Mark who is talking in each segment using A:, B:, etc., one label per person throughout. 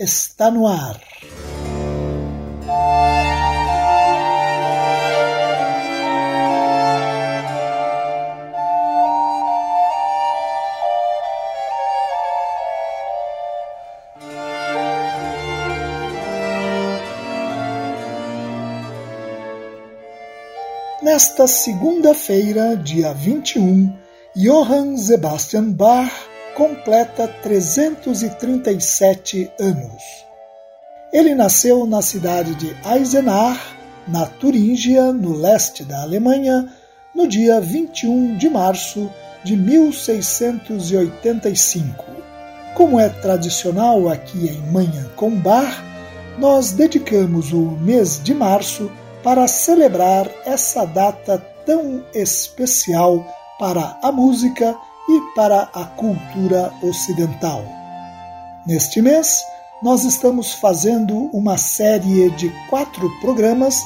A: está no ar. Nesta segunda-feira, dia 21, Johann Sebastian Bach completa 337 anos. Ele nasceu na cidade de Eisenach, na Turíngia, no leste da Alemanha, no dia 21 de março de 1685. Como é tradicional aqui em Manhã com Bar, nós dedicamos o mês de março para celebrar essa data tão especial para a música e para a cultura ocidental. Neste mês, nós estamos fazendo uma série de quatro programas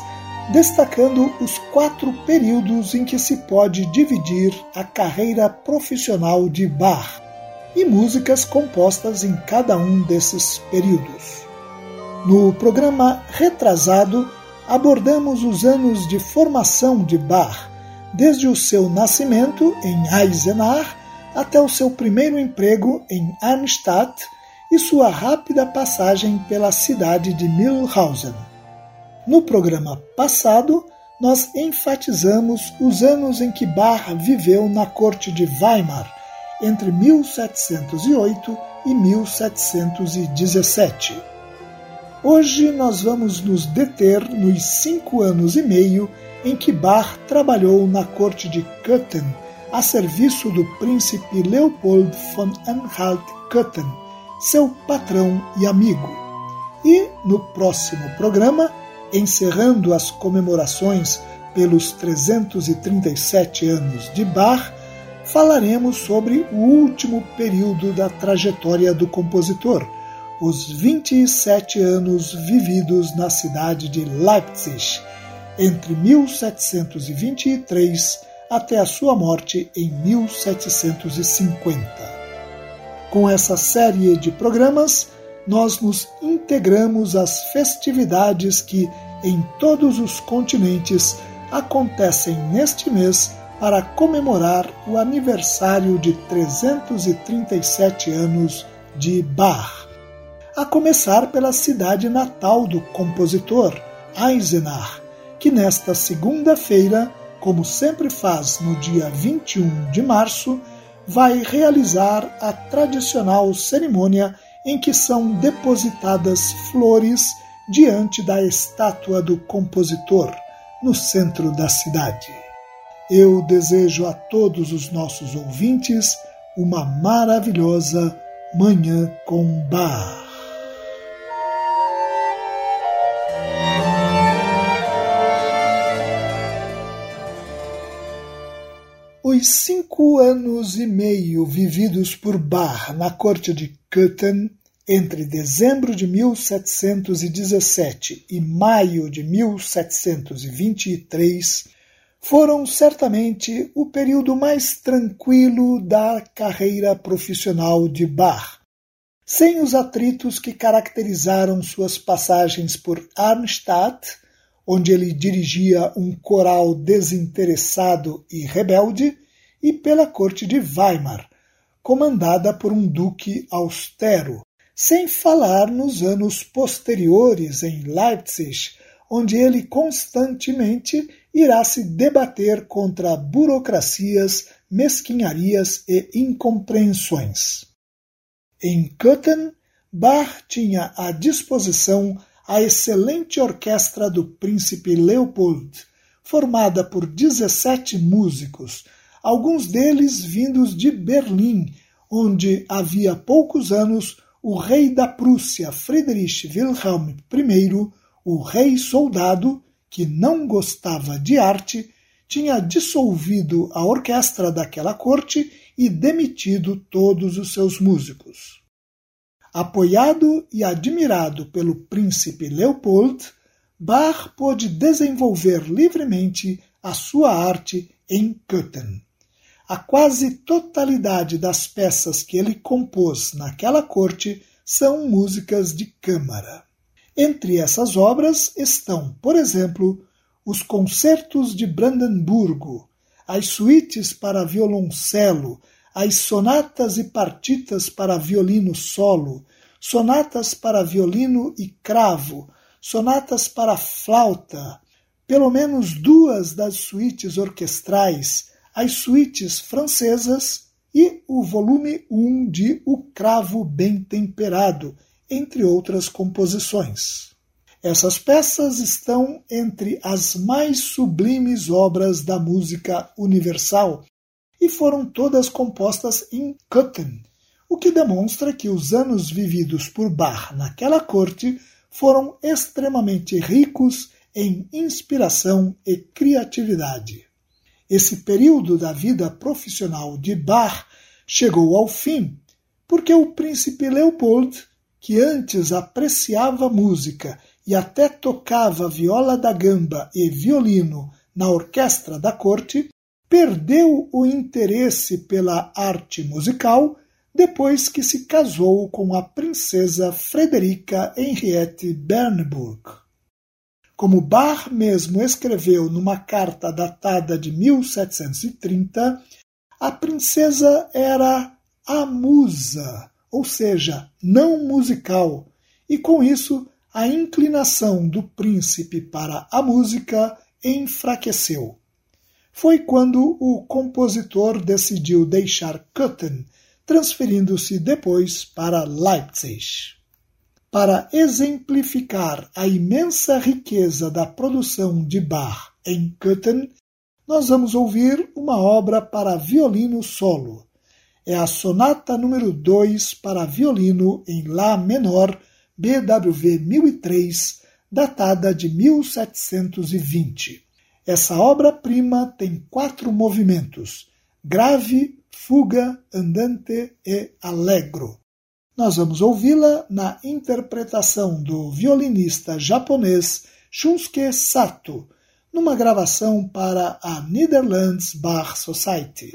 A: destacando os quatro períodos em que se pode dividir a carreira profissional de Bach e músicas compostas em cada um desses períodos. No programa retrasado, abordamos os anos de formação de Bach, desde o seu nascimento em Eisenach até o seu primeiro emprego em Arnstadt e sua rápida passagem pela cidade de Mühlhausen. No programa passado, nós enfatizamos os anos em que Bach viveu na corte de Weimar, entre 1708 e 1717. Hoje nós vamos nos deter nos cinco anos e meio em que Bach trabalhou na corte de Köthen, a serviço do príncipe Leopold von Anhalt-Köthen, seu patrão e amigo. E, no próximo programa, encerrando as comemorações pelos 337 anos de Bach, falaremos sobre o último período da trajetória do compositor, os 27 anos vividos na cidade de Leipzig, entre 1723 até a sua morte em 1750. Com essa série de programas, nós nos integramos às festividades que, em todos os continentes, acontecem neste mês para comemorar o aniversário de 337 anos de Bach. A começar pela cidade natal do compositor, Eisenach, que nesta segunda-feira como sempre faz no dia 21 de março, vai realizar a tradicional cerimônia em que são depositadas flores diante da estátua do compositor, no centro da cidade. Eu desejo a todos os nossos ouvintes uma maravilhosa Manhã com Bar. Os cinco anos e meio vividos por Bach na corte de Köthen, entre dezembro de 1717 e maio de 1723, foram certamente o período mais tranquilo da carreira profissional de Bach. sem os atritos que caracterizaram suas passagens por Arnstadt, onde ele dirigia um coral desinteressado e rebelde, e pela corte de Weimar, comandada por um duque austero, sem falar nos anos posteriores em Leipzig, onde ele constantemente irá se debater contra burocracias, mesquinharias e incompreensões. Em Köthen, Bach tinha à disposição a excelente orquestra do príncipe Leopold, formada por 17 músicos, alguns deles vindos de Berlim, onde havia poucos anos o rei da Prússia, Friedrich Wilhelm I, o rei soldado, que não gostava de arte, tinha dissolvido a orquestra daquela corte e demitido todos os seus músicos. Apoiado e admirado pelo príncipe Leopold, Bach pôde desenvolver livremente a sua arte em Köthen. A quase totalidade das peças que ele compôs naquela corte são músicas de câmara. Entre essas obras estão, por exemplo, os concertos de Brandemburgo, as suítes para violoncelo, as sonatas e partitas para violino solo, sonatas para violino e cravo, sonatas para flauta, pelo menos duas das suítes orquestrais, as suítes francesas e o volume 1 de O Cravo Bem Temperado, entre outras composições. Essas peças estão entre as mais sublimes obras da música universal e foram todas compostas em Köthen, o que demonstra que os anos vividos por Bach naquela corte foram extremamente ricos em inspiração e criatividade. Esse período da vida profissional de Bach chegou ao fim porque o príncipe Leopold, que antes apreciava música e até tocava viola da gamba e violino na orquestra da corte, perdeu o interesse pela arte musical depois que se casou com a princesa Frederica Henriette Bernburg. Como Bach mesmo escreveu numa carta datada de 1730, a princesa era a musa, ou seja, não musical, e com isso a inclinação do príncipe para a música enfraqueceu. Foi quando o compositor decidiu deixar Köthen, transferindo-se depois para Leipzig. Para exemplificar a imensa riqueza da produção de Bach em Köthen, nós vamos ouvir uma obra para violino solo. É a Sonata número 2 para violino em Lá menor, BWV 1003, datada de 1720. Essa obra-prima tem quatro movimentos: grave, fuga, andante e allegro. Nós vamos ouvi-la na interpretação do violinista japonês Shunsuke Sato, numa gravação para a Netherlands Bar Society.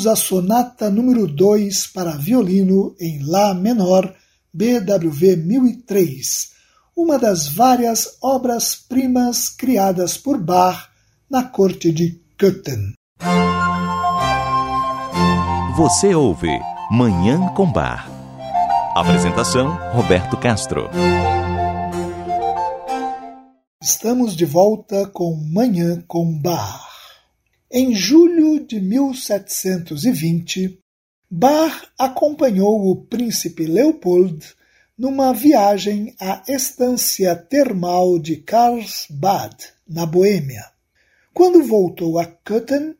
A: Ouvimos a sonata número 2 para violino em Lá menor, BWV 1003, uma das várias obras-primas criadas por Bach na corte de Köthen.
B: Você ouve Manhã com Bar. Apresentação Roberto Castro.
A: Estamos de volta com Manhã com Bar. Em julho de 1720, Bach acompanhou o príncipe Leopold numa viagem à estância termal de Karlsbad, na Boêmia. Quando voltou a Köthen,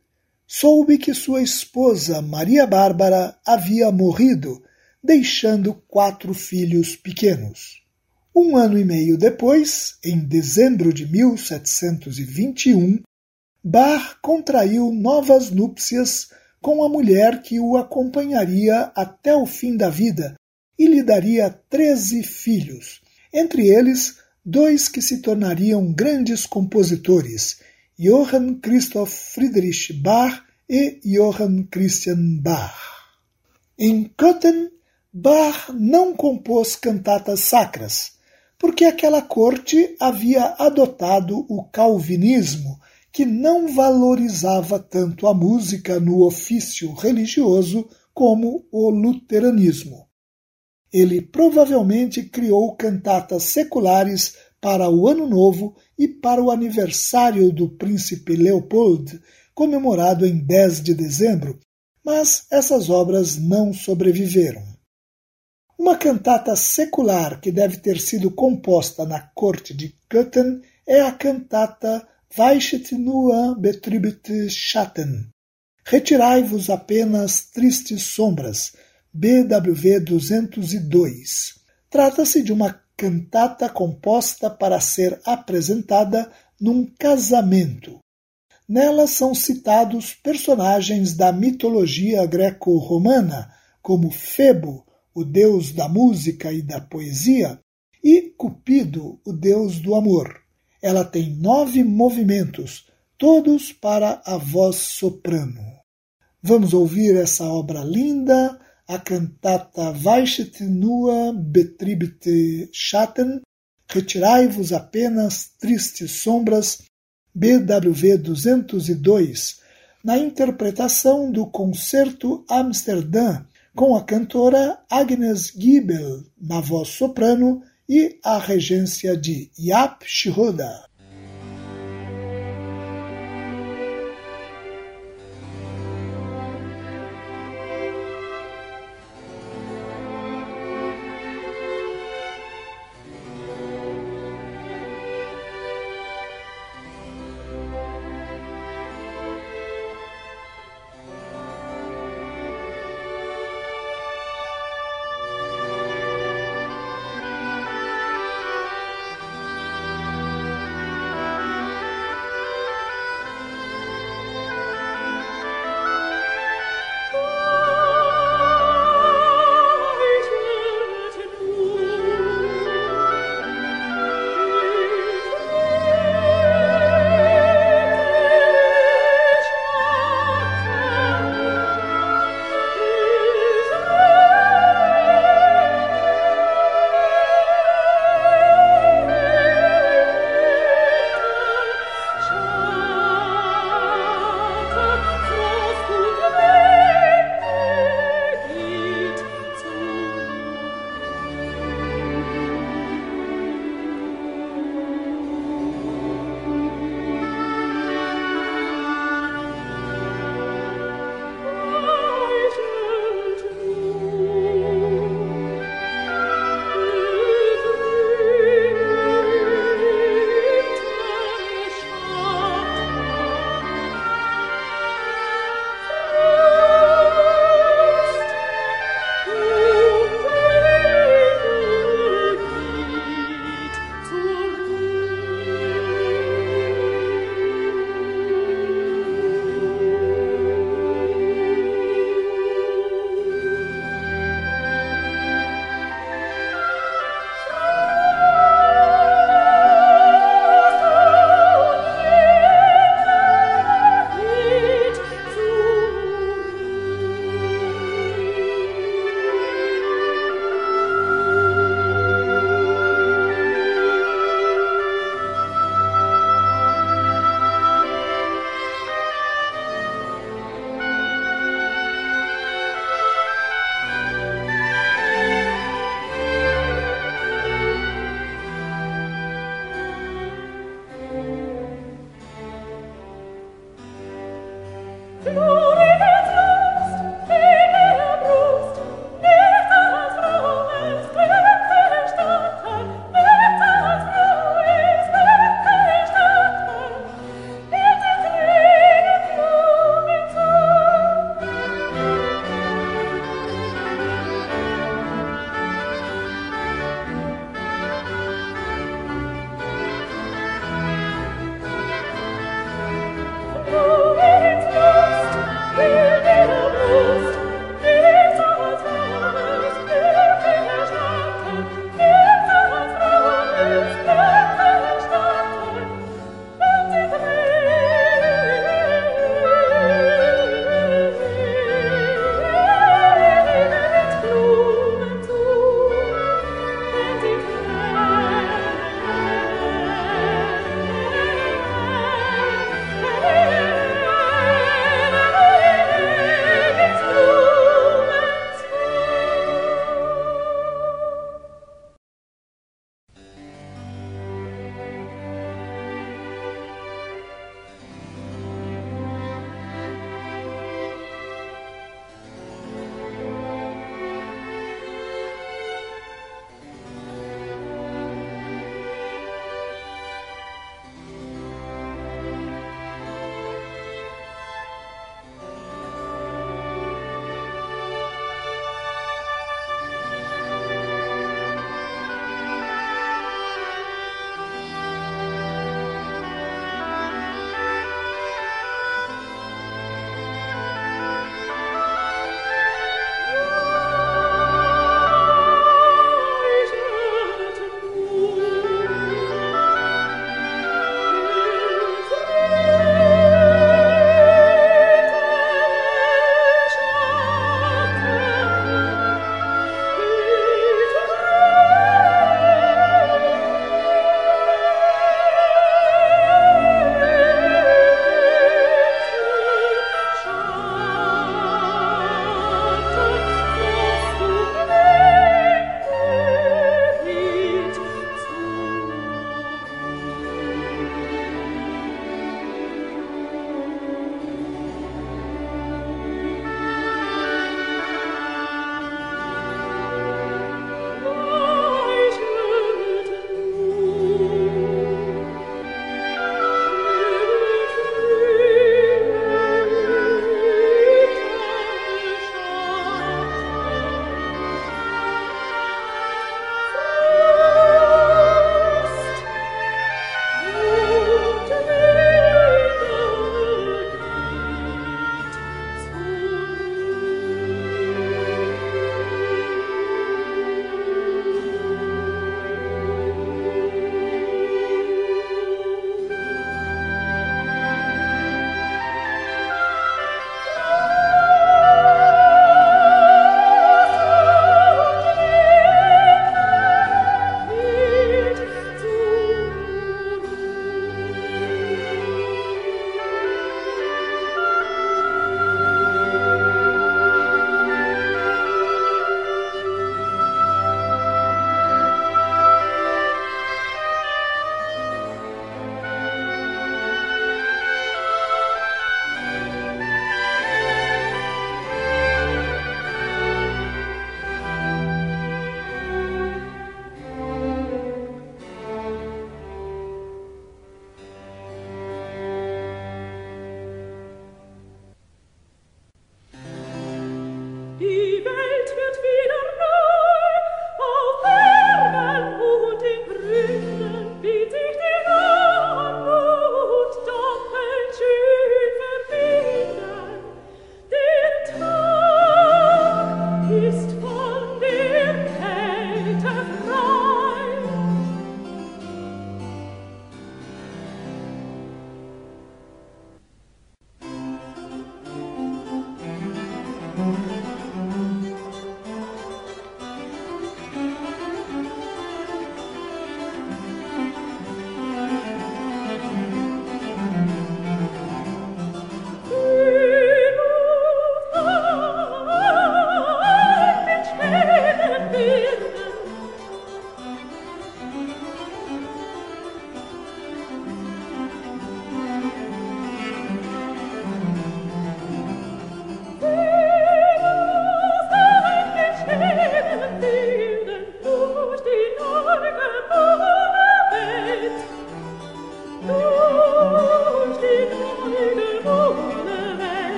A: soube que sua esposa Maria Bárbara havia morrido, deixando quatro filhos pequenos. Um ano e meio depois, em dezembro de 1721, Bar contraiu novas núpcias com a mulher que o acompanharia até o fim da vida e lhe daria treze filhos, entre eles dois que se tornariam grandes compositores, Johann Christoph Friedrich Bach e Johann Christian Bach. Em Köthen, Bach não compôs cantatas sacras, porque aquela corte havia adotado o calvinismo, que não valorizava tanto a música no ofício religioso como o luteranismo. Ele provavelmente criou cantatas seculares para o Ano Novo e para o aniversário do príncipe Leopold, comemorado em 10 de dezembro, mas essas obras não sobreviveram. Uma cantata secular que deve ter sido composta na corte de Köthen é a cantata Weichet nur betrübte Schatten. Retirai-vos apenas tristes sombras, BWV 202. Trata-se de uma cantata composta para ser apresentada num casamento. Nela são citados personagens da mitologia greco-romana, como Febo, o deus da música e da poesia, e Cupido, o deus do amor. Ela tem nove movimentos, todos para a voz soprano. Vamos ouvir essa obra linda a cantata Weichet nur betribte Schatten, Retirai-vos apenas tristes sombras, BWV 202, na interpretação do Concerto Amsterdã, com a cantora Agnes Giebel na voz soprano e a regência de Jaap Schroeder. Oh.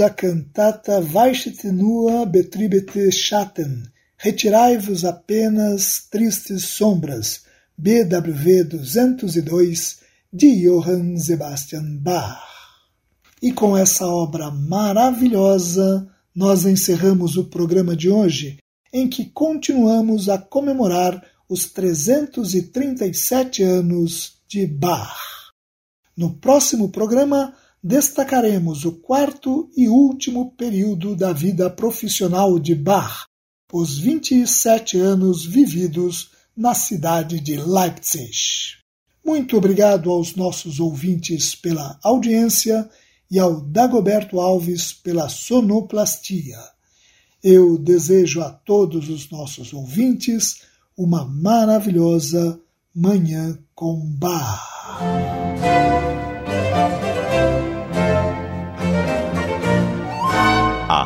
A: A cantata Weichete nur betribete Schatten, Retirai-vos apenas tristes sombras, BWV 202, de Johann Sebastian Bach. E com essa obra maravilhosa, nós encerramos o programa de hoje, em que continuamos a comemorar os 337 anos de Bach. No próximo programa, destacaremos o quarto e último período da vida profissional de Bach, os 27 anos vividos na cidade de Leipzig. Muito obrigado aos nossos ouvintes pela audiência e ao Dagoberto Alves pela sonoplastia. Eu desejo a todos os nossos ouvintes uma maravilhosa Manhã com Bar.